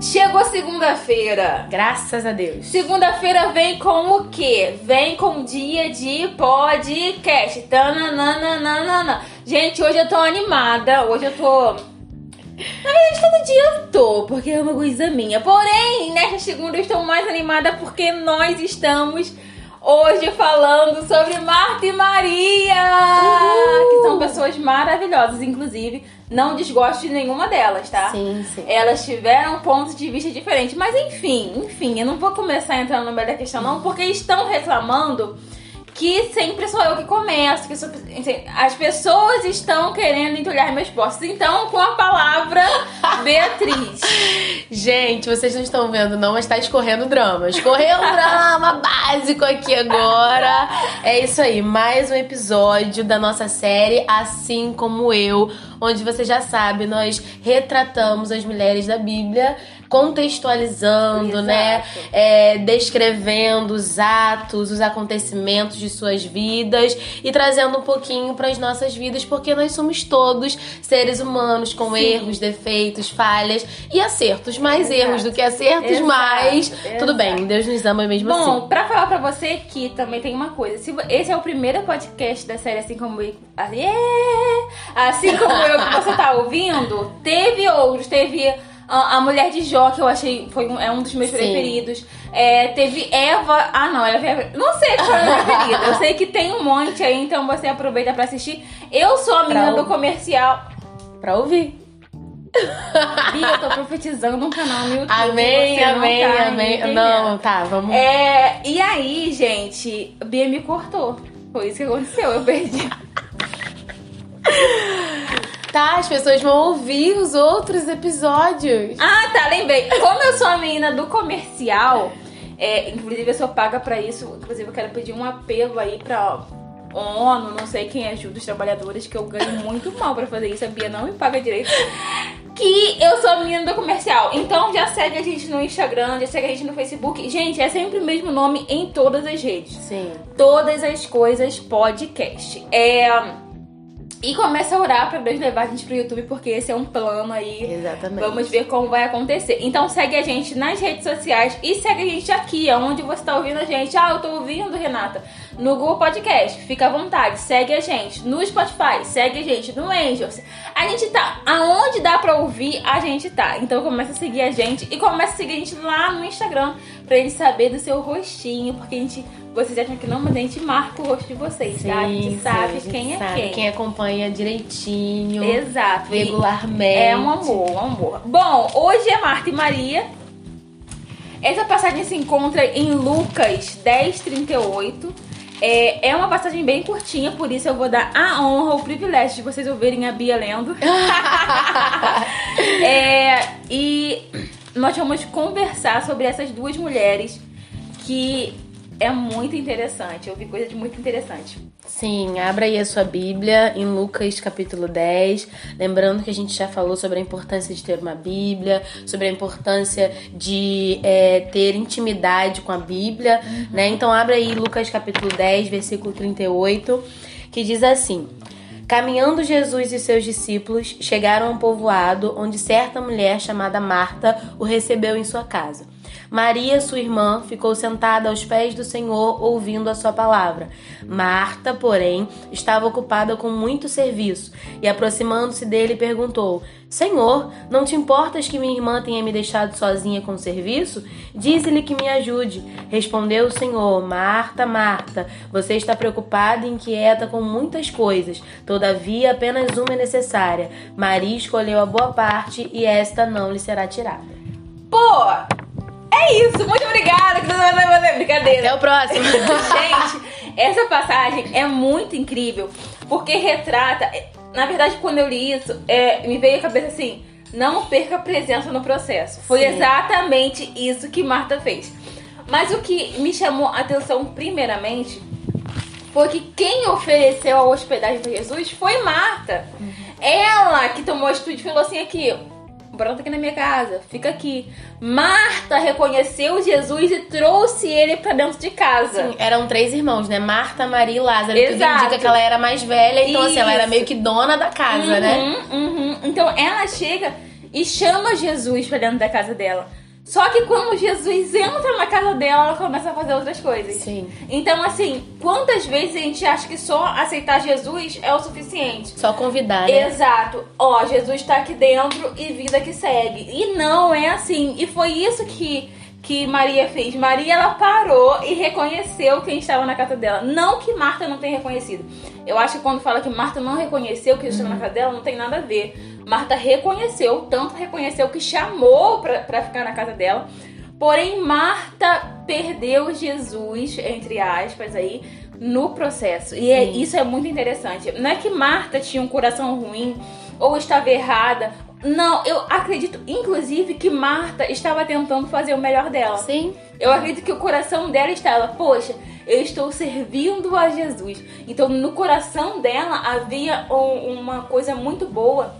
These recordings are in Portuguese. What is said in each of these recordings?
Chegou segunda-feira. Graças a Deus. Segunda-feira vem com o quê? Vem com dia de podcast. Tananana. Gente, hoje eu tô animada. Hoje eu tô. Na verdade, todo dia eu tô, porque é uma coisa minha. Porém, nesta segunda eu estou mais animada porque nós estamos hoje falando sobre Marta e Maria, Uhul. que são pessoas maravilhosas, inclusive. Não desgosto de nenhuma delas, tá? Sim, sim. Elas tiveram pontos de vista diferentes. Mas enfim, enfim, eu não vou começar a entrar no meio da questão, não, porque estão reclamando que sempre sou eu que começo. Que sou- as pessoas estão querendo entulhar meus postos. Então, com a palavra, Beatriz. Gente, vocês não estão vendo não, mas tá escorrendo drama. Escorreu um drama básico aqui agora. É isso aí, mais um episódio da nossa série Assim Como Eu, onde você já sabe, nós retratamos as mulheres da Bíblia, contextualizando, Exato. né? É, descrevendo os atos, os acontecimentos de suas vidas e trazendo um pouquinho para as nossas vidas, porque nós somos todos seres humanos com Sim. erros, defeitos, falhas e acertos. Mais Exato. erros do que acertos, Exato, mas tudo bem, Deus nos ama mesmo Bom, assim. pra falar pra você que também tem uma coisa. Se esse é o primeiro podcast da série Assim Como Eu. Yeah! Assim como eu que você tá ouvindo, teve outros. Teve a, a Mulher de Jó, que eu achei foi um, é um dos meus Sim. preferidos. É, teve Eva. Ah, não, Eva é. Não sei qual é o meu preferido. Eu sei que tem um monte aí, então você aproveita pra assistir. Eu sou a menina do comercial. Pra ouvir. Bia, eu tô profetizando um canal no YouTube. Amém, você não amém, tá amém. Não, tá, vamos. É, e aí, gente, Bia me cortou. Foi isso que aconteceu, eu perdi. Tá, as pessoas vão ouvir os outros episódios. Ah, tá, lembrei. Como eu sou a menina do comercial, é, inclusive eu sou paga pra isso. Inclusive, eu quero pedir um apelo aí pra ONU, não sei quem ajuda os trabalhadores, que eu ganho muito mal pra fazer isso. A Bia não me paga direito. Que eu sou a menina do comercial. Então já segue a gente no Instagram, já segue a gente no Facebook. Gente, é sempre o mesmo nome em todas as redes. Sim. todas as coisas podcast. É. E começa a orar pra Deus levar a gente pro YouTube, porque esse é um plano aí. Exatamente. Vamos ver como vai acontecer. Então segue a gente nas redes sociais e segue a gente aqui, onde você tá ouvindo a gente. Ah, eu tô ouvindo, Renata. No Google Podcast, fica à vontade, segue a gente. No Spotify, segue a gente. No Angel. A gente tá. Aonde dá pra ouvir, a gente tá. Então começa a seguir a gente e começa a seguir a gente lá no Instagram pra eles saber do seu rostinho, porque a gente. Vocês acham que não, mas a gente marca o rosto de vocês, tá? A gente Sim, sabe sim, a gente quem é sabe quem. Quem acompanha direitinho, Exato. Regularmente. é um amor, um amor. Bom, hoje é Marta e Maria. Essa passagem se encontra em Lucas 10, 38. É, é uma passagem bem curtinha, por isso eu vou dar a honra, o privilégio de vocês ouvirem a Bia lendo. É, e nós vamos conversar sobre essas duas mulheres que é muito interessante. Eu vi coisa de muito interessante. Sim, abra aí a sua Bíblia em Lucas capítulo 10. Lembrando que a gente já falou sobre a importância de ter uma Bíblia, sobre a importância de é, ter intimidade com a Bíblia, né? Então abra aí Lucas capítulo 10, versículo 38, que diz assim. Caminhando Jesus e seus discípulos chegaram a um povoado onde certa mulher chamada Marta o recebeu em sua casa. Maria, sua irmã, ficou sentada aos pés do Senhor ouvindo a sua palavra. Marta, porém, estava ocupada com muito serviço e, aproximando-se dele, perguntou: Senhor, não te importas que minha irmã tenha me deixado sozinha com o serviço? Dize-lhe que me ajude. Respondeu o Senhor: Marta, Marta, você está preocupada e inquieta com muitas coisas. Todavia, apenas uma é necessária. Maria escolheu a boa parte e esta não lhe será tirada. Pô, é isso. Muito obrigada. Brincadeira. Até o próximo. Gente, essa passagem é muito incrível porque retrata. Na verdade, quando eu li isso, é, me veio a cabeça assim: não perca a presença no processo. Foi Sim. exatamente isso que Marta fez. Mas o que me chamou a atenção, primeiramente, foi que quem ofereceu a hospedagem para Jesus foi Marta. Ela que tomou a atitude e falou assim: aqui, brota aqui na minha casa, fica aqui. Marta reconheceu Jesus e trouxe ele para dentro de casa. Sim, eram três irmãos, né? Marta, Maria e Lázaro. Tudo Exato. indica que ela era mais velha, então assim, ela era Isso. meio que dona da casa, né? Uhum, uhum. Então ela chega e chama Jesus pra dentro da casa dela. Só que quando Jesus entra na casa dela, ela começa a fazer outras coisas. Sim. Então, assim, quantas vezes a gente acha que só aceitar Jesus é o suficiente? Só convidar, né? Exato. Ó, Jesus tá aqui dentro e vida que segue. E não é assim. E foi isso que que Maria fez. Maria ela parou e reconheceu quem estava na casa dela. Não que Marta não tenha reconhecido. Eu acho que quando fala que Marta não reconheceu que estava na casa dela, não tem nada a ver. Marta reconheceu, tanto reconheceu que chamou pra, pra ficar na casa dela. Porém, Marta perdeu Jesus, entre aspas, aí, no processo. E é, isso é muito interessante. Não é que Marta tinha um coração ruim ou estava errada. Não, eu acredito, inclusive, que Marta estava tentando fazer o melhor dela. Sim. Eu acredito que o coração dela estava, poxa, eu estou servindo a Jesus. Então, no coração dela havia um- uma coisa muito boa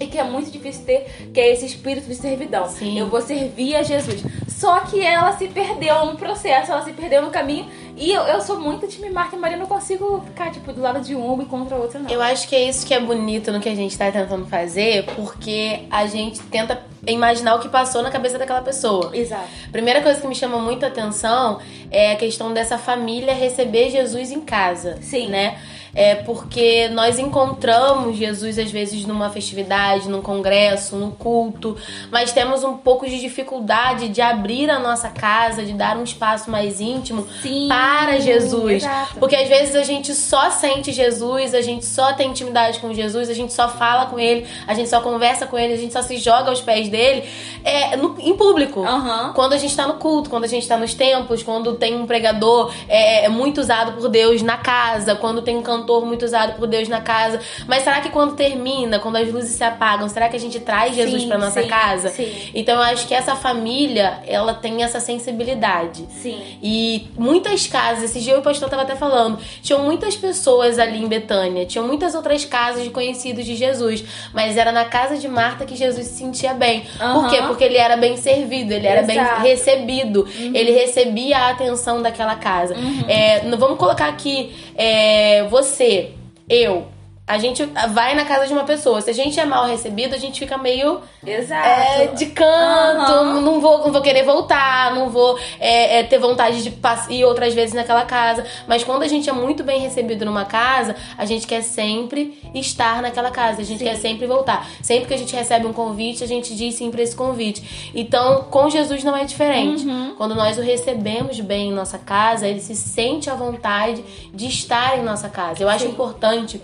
e que é muito difícil ter, que é esse espírito de servidão. Sim. Eu vou servir a Jesus. Só que ela se perdeu no processo, ela se perdeu no caminho. E eu, eu sou muito time Marta e Maria, não consigo ficar, tipo, do lado de uma e contra a outra, não. Eu acho que é isso que é bonito no que a gente tá tentando fazer, porque a gente tenta imaginar o que passou na cabeça daquela pessoa. Exato. Primeira coisa que me chama muito a atenção é a questão dessa família receber Jesus em casa. Sim. Né? É porque nós encontramos Jesus às vezes numa festividade, num congresso, num culto, mas temos um pouco de dificuldade de abrir a nossa casa, de dar um espaço mais íntimo Sim, para Jesus. exato. Porque às vezes a gente só sente Jesus, a gente só tem intimidade com Jesus, a gente só fala com ele, a gente só conversa com ele, a gente só se joga aos pés dele é, no- em público. Aham. Quando a gente tá no culto, quando a gente tá nos templos, quando tem um pregador é, é muito usado por Deus na casa, quando tem um cantor muito usado por Deus na casa. Mas será que quando termina, quando as luzes se apagam, será que a gente traz Jesus pra nossa sim, casa? sim. Então eu acho que essa família, ela tem essa sensibilidade. Sim. E muitas casas, esse dia o pastor tava até falando, tinham muitas pessoas ali em Betânia, tinham muitas outras casas de conhecidos de Jesus, mas era na casa de Marta que Jesus se sentia bem. Por Aham. quê? Porque ele era bem servido, ele era bem Exato. recebido, ele recebia a atenção daquela casa. É, n- vamos colocar aqui, é, você, eu. A gente vai na casa de uma pessoa. Se a gente é mal recebido, a gente fica meio Exato. é, de canto, Aham. não, vou, não vou querer voltar, não vou é, é, ter vontade de ir outras vezes naquela casa. Mas quando a gente é muito bem recebido numa casa, a gente quer sempre estar naquela casa, a gente Sim. quer sempre voltar. Sempre que a gente recebe um convite, a gente diz sim pra esse convite. Então, com Jesus não é diferente. Uhum. Quando nós o recebemos bem em nossa casa, ele se sente à vontade de estar em nossa casa. Eu acho Sim. importante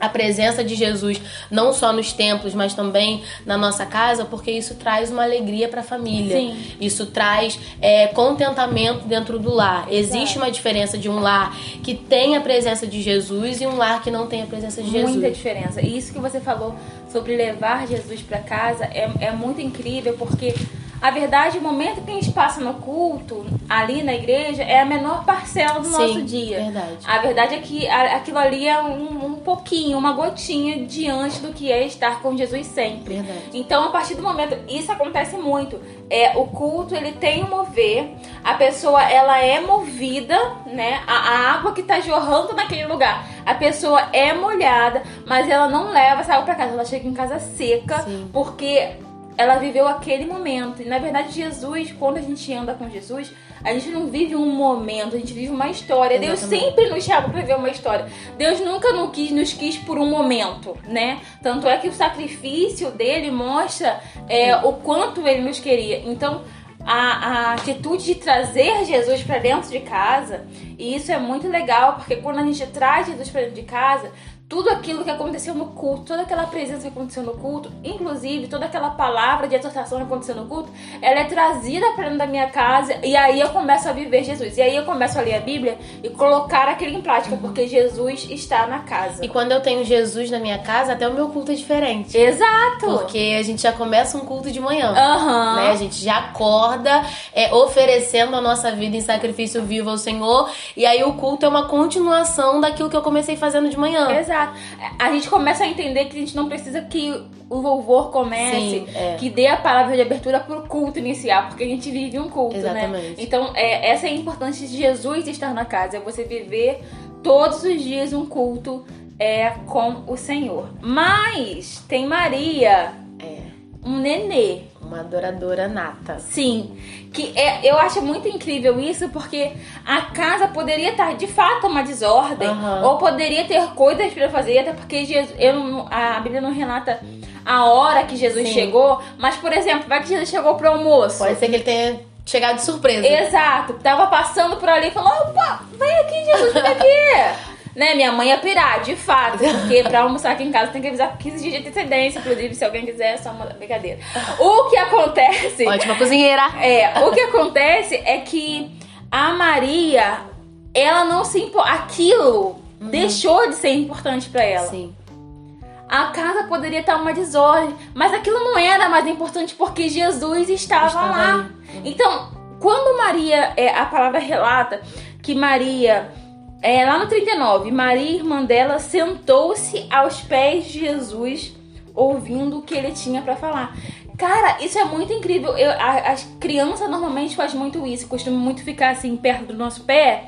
a presença de Jesus não só nos templos, mas também na nossa casa, porque isso traz uma alegria para a família. Sim. Isso traz é, contentamento dentro do lar. Existe uma diferença de um lar que tem a presença de Jesus e um lar que não tem a presença de Jesus. Muita diferença. E isso que você falou sobre levar Jesus pra casa é, é muito incrível, porque a verdade, o momento que a gente passa no culto, ali na igreja, é a menor parcela do Sim, nosso dia. verdade. A verdade é que aquilo ali é um, um pouquinho, uma gotinha diante do que é estar com Jesus sempre. Verdade. Então, a partir do momento, isso acontece muito. É, o culto, ele tem um mover, a pessoa, ela é movida, né? A, a água que tá jorrando naquele lugar, a pessoa é molhada, mas ela não leva essa água pra casa, ela chega em casa seca, Sim. porque ela viveu aquele momento. E na verdade, Jesus, quando a gente anda com Jesus, a gente não vive um momento, a gente vive uma história. Deus Exatamente. sempre nos chama pra viver uma história. Deus nunca nos quis, nos quis por um momento, né? Tanto é que o sacrifício dele mostra é, o quanto ele nos queria. Então, a, a atitude de trazer Jesus pra dentro de casa, e isso é muito legal, porque quando a gente traz Jesus pra dentro de casa, tudo aquilo que aconteceu no culto, toda aquela presença que aconteceu no culto, inclusive toda aquela palavra de exortação que aconteceu no culto, ela é trazida para dentro da minha casa e aí eu começo a viver Jesus. E aí eu começo a ler a Bíblia e colocar aquilo em prática, porque Jesus está na casa. E quando eu tenho Jesus na minha casa, até o meu culto é diferente. Exato! Porque a gente já começa um culto de manhã. Aham. Né? A gente já acorda é, oferecendo a nossa vida em sacrifício vivo ao Senhor. E aí o culto é uma continuação daquilo que eu comecei fazendo de manhã. Exato. A gente começa a entender que a gente não precisa que o louvor comece, Sim, é. que dê a palavra de abertura pro culto iniciar, porque a gente vive um culto, né? Exatamente. Então, é, essa é a importância de Jesus estar na casa, é você viver todos os dias um culto é, com o Senhor. Mas tem Maria, É. um nenê. Uma adoradora nata. Sim, que é, eu acho muito incrível isso porque a casa poderia estar de fato uma desordem Aham. ou poderia ter coisas para fazer, até porque Jesus, eu a Bíblia não relata a hora que Jesus Sim. chegou, mas por exemplo, vai que Jesus chegou pro almoço. Pode ser que ele tenha chegado de surpresa. Exato, tava passando por ali e falou: opa, vem aqui, Jesus, vem aqui. né, minha mãe ia pirar, de fato, porque pra almoçar aqui em casa tem que avisar com 15 dias de antecedência, inclusive, se alguém quiser, é só uma brincadeira. O que acontece. Ótima cozinheira. É, o que acontece é que a Maria, ela não se impo... aquilo deixou de ser importante pra ela. Sim. A casa poderia estar uma desordem, mas aquilo não era mais importante porque Jesus estava, Estava lá. ali. Então, quando Maria, é, a palavra relata que Maria, é, lá no 39, Maria, irmã dela, sentou-se aos pés de Jesus, ouvindo o que ele tinha pra falar. Cara, isso é muito incrível. Eu, a- as crianças normalmente fazem muito isso, costumam muito ficar assim perto do nosso pé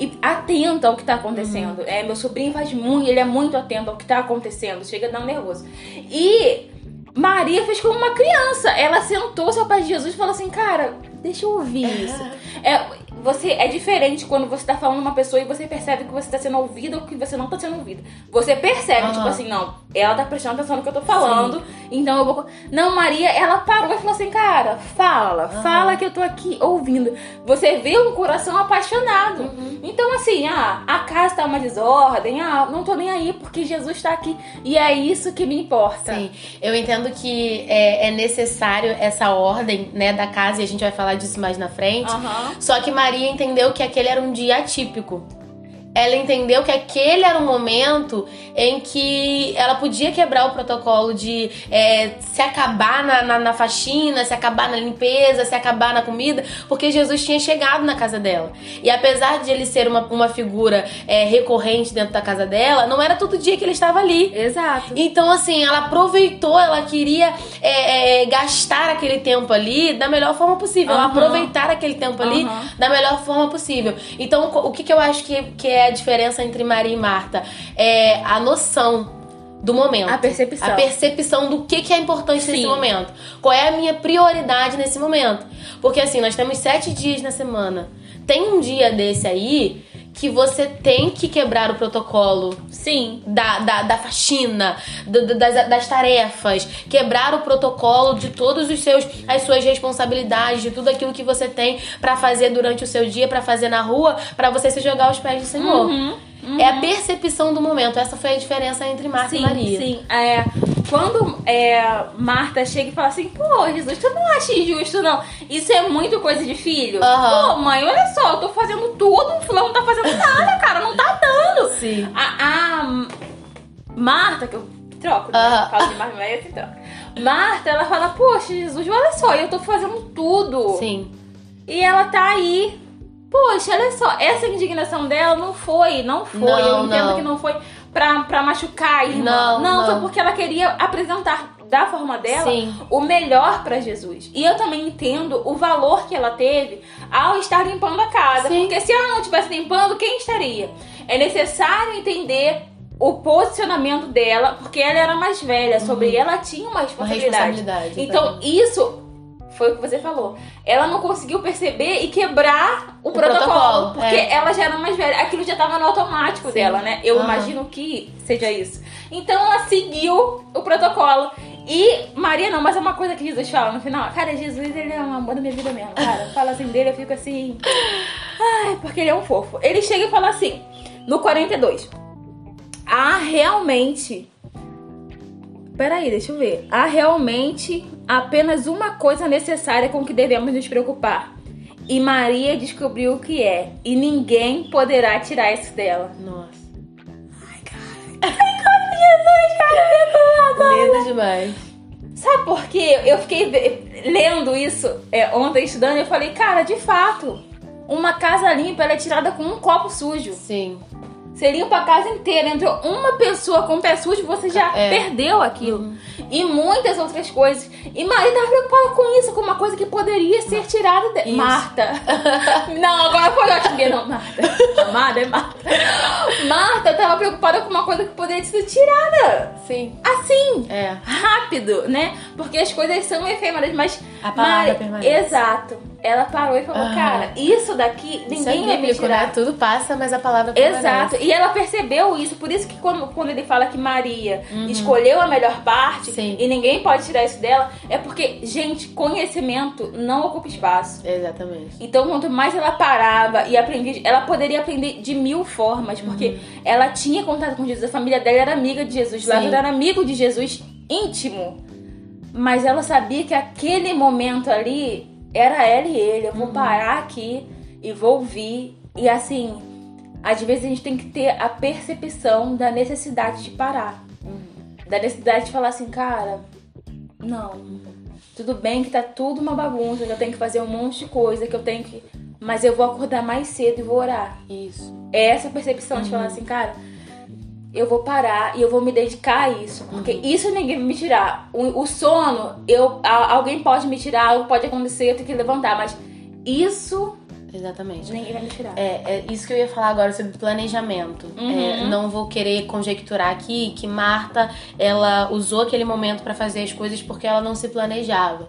e atenta ao que tá acontecendo. É, meu sobrinho faz muito, ele é muito atento ao que tá acontecendo, chega a dar um nervoso. E Maria fez como uma criança. Ela sentou-se ao pé de Jesus e falou assim: Cara, deixa eu ouvir isso. É, você, é diferente quando você tá falando uma pessoa e você percebe que você tá sendo ouvida ou que você não tá sendo ouvida. Você percebe, Aham. tipo assim, não, ela tá prestando atenção no que eu tô falando, então eu vou. Não, Maria, ela parou e falou assim: Cara, fala, fala que eu tô aqui ouvindo. Você vê um coração apaixonado. Uhum. Então, assim, ah, a casa tá uma desordem, ah, não tô nem aí porque Jesus tá aqui. E é isso que me importa. Sim, eu entendo que é, é necessário essa ordem, né, da casa, e a gente vai falar disso mais na frente. Só que Maria entendeu que aquele era um dia atípico. Ela entendeu que aquele era um momento em que ela podia quebrar o protocolo de é, se acabar na, na, na faxina, se acabar na limpeza, se acabar na comida, porque Jesus tinha chegado na casa dela. E apesar de ele ser uma, uma figura é, recorrente dentro da casa dela, não era todo dia que ele estava ali. Exato. Então, assim, ela aproveitou, ela queria é, é, gastar aquele tempo ali da melhor forma possível. Ela Aham. aproveitar aquele tempo ali Aham. da melhor forma possível. Então, o que, que eu acho que, que é a diferença entre Maria e Marta? É a noção do momento. A percepção. A percepção do que, que é importante nesse Sim. momento. Qual é a minha prioridade nesse momento. Porque, assim, nós temos sete dias na semana. Tem um dia desse aí que você tem que quebrar o protocolo Sim. da, da, da faxina, do- do- das, das tarefas, quebrar o protocolo de todos os seus as suas responsabilidades, de tudo aquilo que você tem pra fazer durante o seu dia, pra fazer na rua, pra você se jogar aos pés do Senhor. Uhum. É a percepção do momento. Essa foi a diferença entre Marta Sim, e Maria. sim. É, quando é, Marta chega e fala assim, pô, Jesus, tu não acha injusto, não? Isso é muito coisa de filho. Aham. Pô, mãe, olha só, eu tô fazendo tudo, o fulano não tá fazendo nada, cara, não tá dando. Sim. A, a Marta, que eu troco, né? Aham. Falo de Marta, mas assim troca. Marta, ela fala, poxa, Jesus, olha só, eu tô fazendo tudo. Sim. E ela tá aí. Poxa, olha só, essa indignação dela não foi, não foi. Não, eu entendo não. que não foi pra, pra machucar a irmã. Não, não, não. foi porque ela queria apresentar da forma dela Sim. o melhor pra Jesus. E eu também entendo o valor que ela teve ao estar limpando a casa. Sim. Porque se ela não estivesse limpando, quem estaria? É necessário entender o posicionamento dela, porque ela era mais velha, sobre ela tinha uma Uma responsabilidade. responsabilidade. Então, isso foi o que você falou. Ela não conseguiu perceber e quebrar o, O protocolo, protocolo, porque é. ela já era mais velha. Aquilo já tava no automático Sim. dela, né? Eu Aham. imagino que seja isso. Então, ela seguiu o protocolo. E Maria não, mas é uma coisa que Jesus fala no final. Cara, Jesus, ele é um amor da minha vida mesmo, cara. Fala assim dele, eu fico assim... Ai, porque ele é um fofo. Ele chega e fala assim, no 42. Há realmente... Peraí, deixa eu ver. Há realmente apenas uma coisa necessária com que devemos nos preocupar. E Maria descobriu o que é. E ninguém poderá tirar isso dela. Nossa. Jesus, cara, me Lindo demais. Sabe por quê? Eu fiquei lendo isso é, ontem, estudando, e eu falei, cara, de fato, uma casa limpa é tirada com um copo sujo. Sim. Você limpa a casa inteira, entrou uma pessoa com pé sujo, você já É. perdeu aquilo. E muitas outras coisas. E Maria tava preocupada com isso, com uma coisa que poderia ser tirada de... Isso. Marta. não, agora foi ótimo. Não, Marta. Amada é Marta. Marta tava preocupada com uma coisa que poderia ser tirada. Sim. Assim, É. rápido, né? Porque as coisas são efêmeras, mas. A palavra Mari- permanece. Exato. Ela parou e falou, Ah. cara, isso daqui Isso ninguém é vai me bíblico, tirar. né? Tudo passa, mas a palavra permanece. Exato, e ela percebeu isso, por isso que quando, quando ele fala que Maria escolheu a melhor parte Uhum. Sim. e ninguém pode tirar isso dela, é porque, gente, conhecimento não ocupa espaço. Exatamente. Então, quanto mais ela parava e aprendia, ela poderia aprender de mil formas, porque Uhum. ela tinha contato com Jesus, a família dela era amiga de Jesus, Sim. Lázaro era amigo de Jesus íntimo. Mas ela sabia que aquele momento ali era ela e ele. Eu Uhum. vou parar aqui e vou ouvir. E assim, às vezes a gente tem que ter a percepção da necessidade de parar. Da necessidade de falar assim, cara, não. Tudo bem que tá tudo uma bagunça, que eu tenho que fazer um monte de coisa, que eu tenho que. Mas eu vou acordar mais cedo e vou orar. Isso. É essa percepção de falar assim, cara, eu vou parar e eu vou me dedicar a isso. Porque isso ninguém vai me tirar. O, o sono, eu, a- alguém pode me tirar, algo pode acontecer, eu tenho que levantar, mas isso Exatamente. ninguém vai me tirar. É, é isso que eu ia falar agora sobre planejamento. Uhum. É, não vou querer conjecturar aqui que Marta ela usou aquele momento pra fazer as coisas porque ela não se planejava.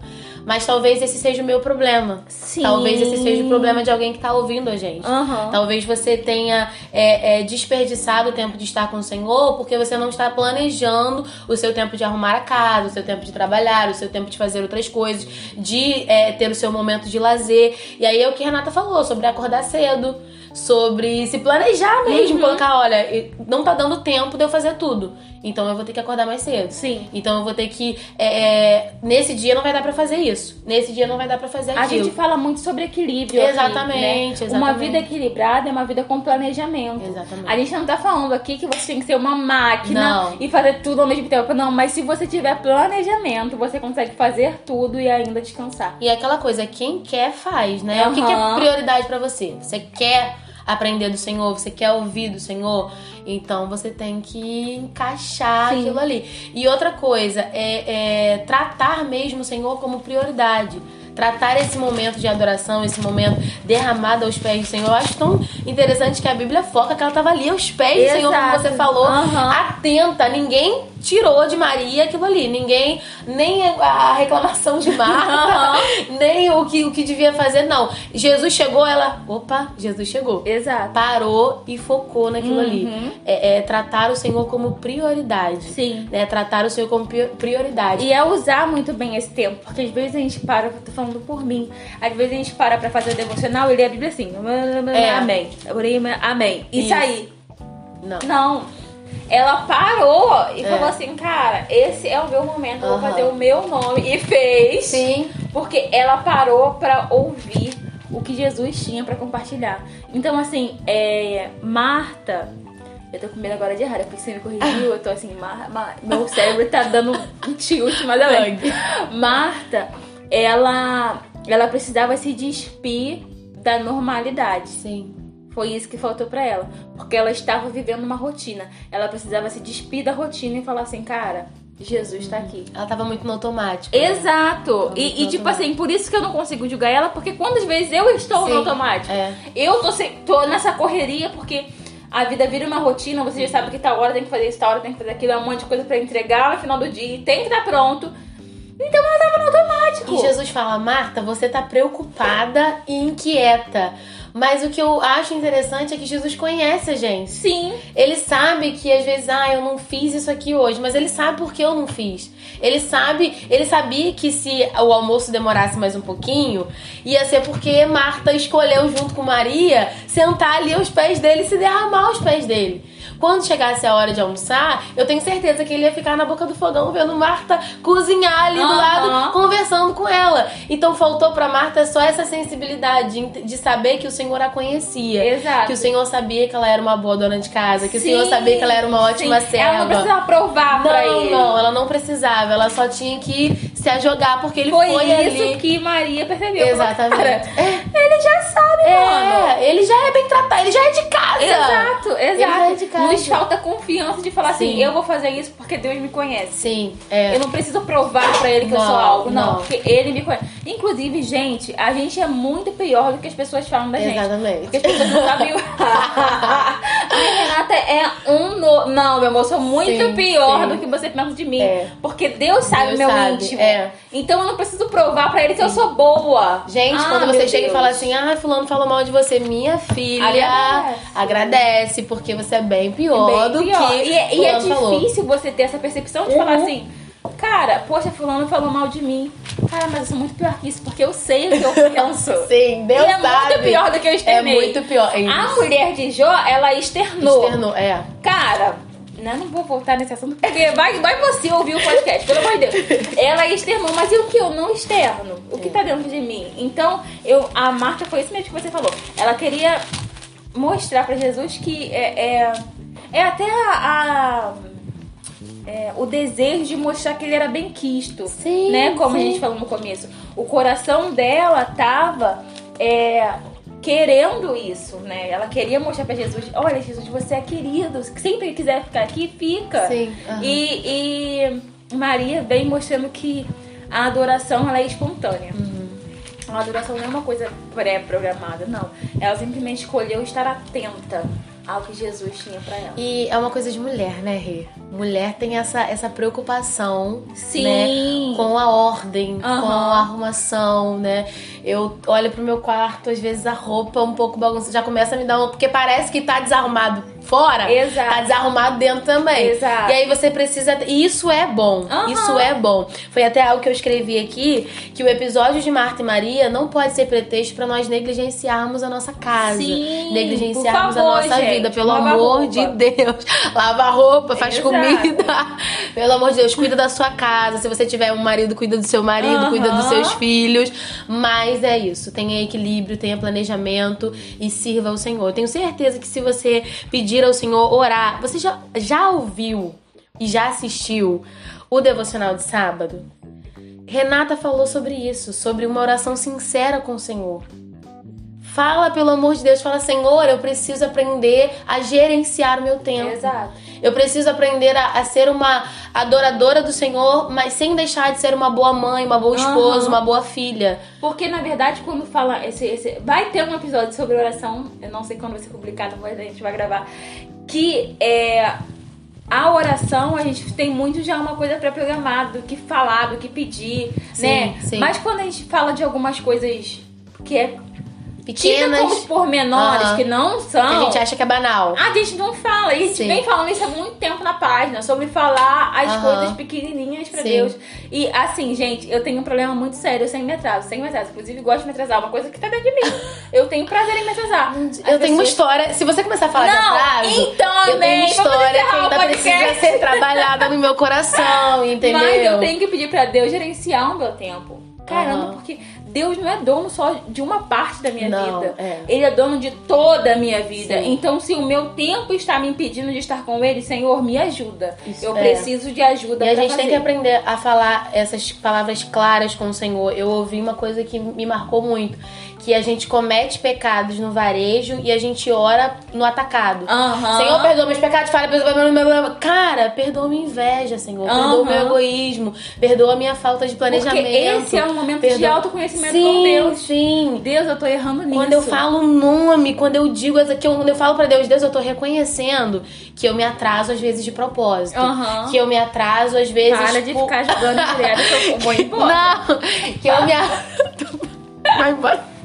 Mas talvez esse seja o meu problema. Sim. Talvez esse seja o problema de alguém que tá ouvindo a gente. Aham. Talvez você tenha é, é, desperdiçado o tempo de estar com o Senhor porque você não está planejando o seu tempo de arrumar a casa, o seu tempo de trabalhar, o seu tempo de fazer outras coisas, de é, ter o seu momento de lazer. E aí é o que a Renata falou sobre acordar cedo, sobre se planejar mesmo, colocar, olha, não tá dando tempo de eu fazer tudo. Então eu vou ter que acordar mais cedo. Sim. Então eu vou ter que. é, é, nesse dia não vai dar pra fazer isso. Nesse dia não vai dar pra fazer A aquilo. gente fala muito sobre equilíbrio. aqui, Exatamente, né? Uma exatamente. vida equilibrada é uma vida com planejamento. Exatamente. A gente não tá falando aqui que você tem que ser uma máquina Não. e fazer tudo ao mesmo tempo. Não, mas se você tiver planejamento, você consegue fazer tudo e ainda descansar. E é aquela coisa, quem quer faz, né? O que, que é prioridade pra você? Você quer aprender do Senhor, você quer ouvir do Senhor, então você tem que encaixar Sim. aquilo ali. E outra coisa, é, é tratar mesmo o Senhor como prioridade. Tratar esse momento de adoração, esse momento derramado aos pés do Senhor. Eu acho tão interessante que a Bíblia foca que ela estava ali aos pés do Senhor, como Exato. você falou, Aham. atenta. Ninguém tirou de Maria aquilo ali. Ninguém, nem a reclamação de Marta, nem o que, o que devia fazer, não. Jesus chegou, ela. Opa, Jesus chegou. Exato. Parou e focou naquilo Uhum. ali. É, é tratar o Senhor como prioridade. Sim. Né? Tratar o Senhor como pri- prioridade. E é usar muito bem esse tempo, porque às vezes a gente para, eu tô falando por mim, às vezes a gente para pra fazer o devocional e lê a Bíblia assim, É. amém, amém, e Isso. sair. Não. Não. Ela parou e É. falou assim, cara, esse é o meu momento, eu vou Aham. fazer o meu nome. E fez. Sim. Porque ela parou pra ouvir o que Jesus tinha pra compartilhar. Então, assim, é, Marta. Eu tô com medo agora de errar, porque você me corrigiu, eu tô assim, Mar, Mar- meu cérebro tá dando um tilt, mas além. Marta, ela, ela precisava se despir da normalidade. Sim. Foi isso que faltou pra ela. Porque ela estava vivendo uma rotina. Ela precisava se despir da rotina e falar assim, cara, Jesus tá aqui. Ela tava muito no automático. né? Exato! muito E, e, tipo automático. assim, por isso que eu não consigo julgar ela, porque quantas vezes eu estou Sim, no automático? é. Eu tô, se- tô nessa correria porque a vida vira uma rotina, você já sabe que tal hora tem que fazer isso, tal hora tem que fazer aquilo, é um monte de coisa pra entregar no final do dia, e tem que estar pronto. Então ela tava no automático. E Jesus fala, Marta, você tá preocupada e inquieta. Mas o que eu acho interessante é que Jesus conhece a gente. Sim. Ele sabe que às vezes, ah, eu não fiz isso aqui hoje, mas ele sabe por que eu não fiz. Ele sabe, ele sabia que se o almoço demorasse mais um pouquinho, ia ser porque Marta escolheu junto com Maria sentar ali aos pés dele e se derramar aos pés dele. Quando chegasse a hora de almoçar, eu tenho certeza que ele ia ficar na boca do fogão vendo Marta cozinhar ali do Aham. lado, conversando com ela. Então faltou pra Marta só essa sensibilidade de- saber que o Senhor a conhecia. Exato. Que o Senhor sabia que ela era uma boa dona de casa, que Sim, o Senhor sabia que ela era uma ótima sim. serva. Ela não precisava provar pra não, ele. não, ela não precisava, ela só tinha que se ajogar porque ele Foi, foi, isso ali. que Maria percebeu. Exatamente. Ele já sabe, mano. É, ele já é bem tratado, ele já é de casa. Exato, Ele já é exato. de casa. Nos falta confiança de falar assim, Sim. eu vou fazer isso porque Deus me conhece. Sim, é. Eu não preciso provar pra ele que eu Não, sou algo, não, não. porque ele me conhece. Inclusive, gente, a gente é muito pior do que as pessoas falam da gente. Exatamente. Porque as pessoas não sabem. A Renata é um no... Não, meu amor, eu sou muito Sim, pior sim. do que você pensa de mim. É. Porque Deus sabe Deus meu sabe, íntimo. é. Então eu não preciso provar pra ele que eu sou boa. Gente, Ah, quando você chega Deus. e fala assim, ah, fulano falou mal de você, minha filha, Agradece. agradece, porque você é bem pior Bem do pior. que E, é- e é fulano falou. difícil você ter essa percepção de Uhum. falar assim, cara, poxa, fulano falou mal de mim. Cara, mas eu sou muito pior que isso, porque eu sei o que eu penso. Sim, Deus e é sabe. muito pior do que eu É externei. muito pior. É A mulher de Jó, ela externou. Externou, é. Cara, né, não vou voltar nesse assunto, porque vai, vai você ouvir o podcast, pelo amor de Deus. Ela externou, mas e o que eu não externo? O que tá dentro de mim? Então, eu, a Marta foi isso mesmo que você falou. Ela queria mostrar pra Jesus que é, é, é até a. a- é, o desejo de mostrar que ele era bem quisto, Sim, né? Como a sim. gente falou no começo. O coração dela tava é, querendo isso, né? Ela queria mostrar pra Jesus, olha Jesus, você é querido, sempre que quiser ficar aqui, fica. Sim, aham. E, e Maria vem mostrando que a adoração ela é espontânea. Uhum. A adoração não é uma coisa pré-programada, não. Ela simplesmente escolheu estar atenta ao que Jesus tinha pra ela. E é uma coisa de mulher, né, Rê? Mulher tem essa, essa preocupação, Sim. né? Com a ordem, Aham. com a arrumação, né? Eu olho pro meu quarto, às vezes a roupa é um pouco bagunçada, já começa a me dar um... Porque parece que tá desarrumado fora, Exato. tá desarrumado dentro também. Exato. E aí você precisa... E isso é bom, Aham. isso é bom. Foi até algo que eu escrevi aqui, que o episódio de Marta e Maria não pode ser pretexto pra nós negligenciarmos a nossa casa. Sim, negligenciarmos favor, a nossa gente, vida, pelo amor roupa. de Deus. Lava a roupa, faz Exato. comida. Pelo amor de Deus, cuida da sua casa. Se você tiver um marido, cuida do seu marido, Aham. cuida dos seus filhos. Mas é isso. Tenha equilíbrio, tenha planejamento e sirva ao Senhor. Eu tenho certeza que se você pedir ao Senhor orar, você já, já ouviu e já assistiu o devocional de sábado? Renata falou sobre isso, sobre uma oração sincera com o Senhor. Fala, pelo amor de Deus, fala, Senhor, eu preciso aprender a gerenciar o meu tempo. Exato. Eu preciso aprender a, a ser uma adoradora do Senhor, mas sem deixar de ser uma boa mãe, uma boa esposa, Aham. uma boa filha. Porque, na verdade, quando fala esse, esse. Vai ter um episódio sobre oração, eu não sei quando vai ser publicado, mas a gente vai gravar. Que é. A oração, a gente tem muito já uma coisa pré-programada, do que falar, do que pedir, Sim, né? sim. Mas quando a gente fala de algumas coisas que é Pequenas. tida como pormenores, Aham. que não são. que a gente acha que é banal. A gente não fala, e a gente Sim. vem falando isso há muito tempo na página, sobre falar as Aham. coisas pequenininhas pra Sim. Deus. E assim, gente, eu tenho um problema muito sério sem me atraso, sem me atraso. Inclusive, gosto de me atrasar, uma coisa que tá dentro de mim. Eu tenho prazer em me atrasar. As Eu tenho uma pessoas- história. Se você começar a falar de Não, atraso, então, eu tenho uma história que ainda precisa ser trabalhada no meu coração, entendeu? Mas eu tenho que pedir pra Deus gerenciar o meu tempo. Caramba, porque Deus não é dono só de uma parte da minha Não, vida. é. Ele é dono de toda a minha vida. Sim. Então, se o meu tempo está me impedindo de estar com Ele, Senhor, me ajuda. Isso, eu é. preciso de ajuda E a gente tem fazer. que aprender a falar essas palavras claras com o Senhor. Eu ouvi uma coisa que me marcou muito, que a gente comete pecados no varejo e a gente ora no atacado. Aham. Senhor, perdoa meus pecados, fala, perdoa, cara, perdoa minha inveja, Senhor. Perdoa o meu egoísmo, perdoa a minha falta de planejamento. Porque esse é um momento de perdoa- autoconhecimento sim, com Deus. Sim, Deus, eu tô errando nisso. quando eu falo um nome, quando eu digo essa- que eu, quando eu falo pra Deus, Deus, eu tô reconhecendo que eu me atraso às vezes de propósito. Aham. Que eu me atraso às vezes. Para de por- ficar jogando direto que eu vou embora. Não, que eu me. Vai embora.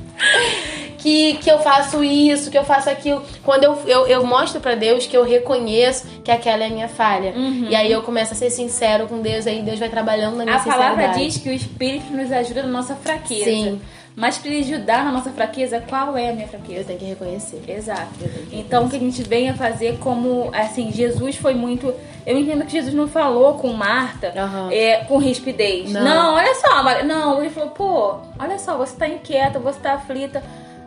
Que, que eu faço isso, que eu faço aquilo. Quando eu, eu, eu mostro pra Deus que eu reconheço que aquela é a minha falha. E aí eu começo a ser sincero com Deus, aí Deus vai trabalhando na minha A palavra diz que o Espírito nos ajuda na nossa fraqueza. Sim. Mas para ajudar na nossa fraqueza, qual é a minha Eu fraqueza? tenho que reconhecer. Exato. Eu tenho que Então, o que a gente vem a fazer como, assim, Jesus foi muito... Eu entendo que Jesus não falou com Marta Aham. é, com rispidez. Não. Não. olha só, Maria. Não, ele falou, pô, olha só, você tá inquieta, você tá aflita.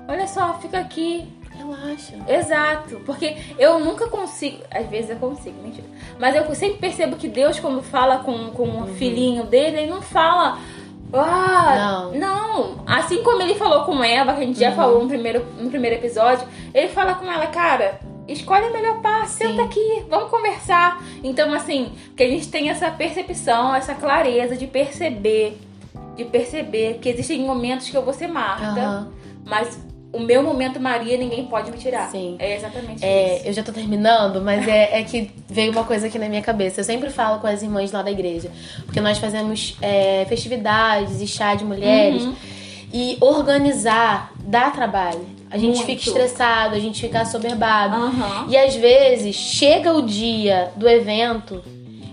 Olha só, fica aqui. Relaxa. Exato, porque eu nunca consigo, às vezes eu consigo, mentira. Mas eu sempre percebo que Deus, quando fala com, com o filhinho dele, ele não fala. Ah, Não. não. Assim como ele falou com Eva, que a gente já falou no primeiro, no primeiro episódio, ele fala com ela, cara, escolhe a melhor parte, senta aqui, vamos conversar. Então, assim, que a gente tem essa percepção, essa clareza de perceber, de perceber que existem momentos que eu vou ser Marta, Aham. mas o meu momento Maria ninguém pode me tirar. Sim. É exatamente É, isso. eu já tô terminando, mas é, é que veio uma coisa aqui na minha cabeça. Eu sempre falo com as irmãs lá da igreja, porque nós fazemos é, festividades e chá de mulheres. Uhum. E organizar dá trabalho. A gente Muito. fica estressado, a gente fica assoberbado. Aham. E às vezes chega o dia do evento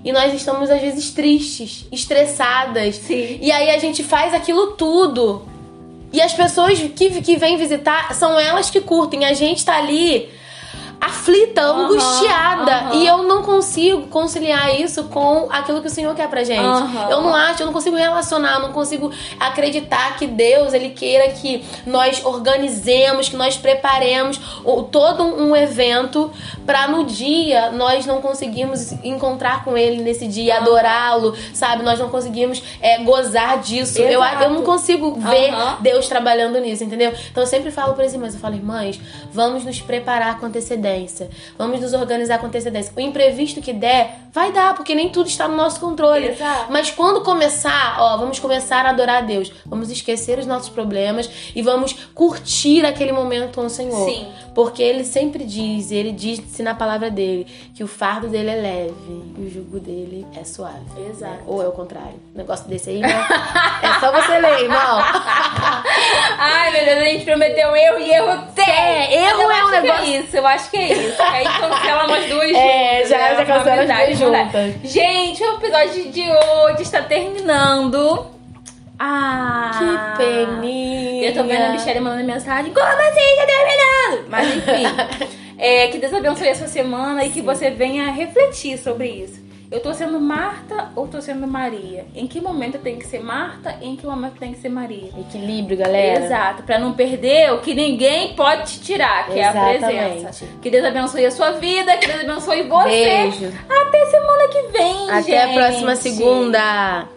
e nós estamos às vezes tristes, estressadas. Sim. E aí a gente faz aquilo tudo. E as pessoas que, que vêm visitar são elas que curtem. A gente tá ali aflita, Aham, angustiada. aham. E eu não consigo conciliar isso com aquilo que o Senhor quer pra gente. Aham. Eu não acho, eu não consigo relacionar, eu não consigo acreditar que Deus, Ele queira que nós organizemos, que nós preparemos o- todo um evento pra no dia nós não conseguimos encontrar com Ele nesse dia, adorá-lo, sabe? Nós não conseguimos é, gozar disso. Eu, eu não consigo ver. Deus trabalhando nisso, entendeu? Então eu sempre falo para as irmãs, eu falo, irmãs, vamos nos preparar com antecedência. Vamos nos organizar com antecedência. O imprevisto que der, vai dar, porque nem tudo está no nosso controle. Exato. Mas quando começar, ó, vamos começar a adorar a Deus. Vamos esquecer os nossos problemas e vamos curtir aquele momento com o Senhor. Sim. Porque ele sempre diz, ele disse na palavra dele, que o fardo dele é leve e o jugo dele é suave. Exato. Ou é o contrário. Um negócio desse aí, né? é só você ler, irmão. Ai, meu Deus, a gente prometeu erro e erro tem. É, erro eu é um que negócio- É isso, eu acho que é isso. Aí cancela umas duas É, juntas. já- né? já cancela as duas juntas. Gente, o episódio de hoje está terminando. Ah. Que peninha. Eu tô vendo a Michelle mandando mensagem. Como assim? Tá terminando? Mas enfim. é, que Deus abençoe a sua semana e que você venha refletir sobre isso. Eu tô sendo Marta ou tô sendo Maria? Em que momento eu tenho que ser Marta e em que momento eu tenho que ser Maria? Equilíbrio, galera. Exato, pra não perder o que ninguém pode te tirar, que é a Exatamente. presença. Que Deus abençoe a sua vida, que Deus abençoe você. Beijo. Até semana que vem, Até a gente. próxima segunda.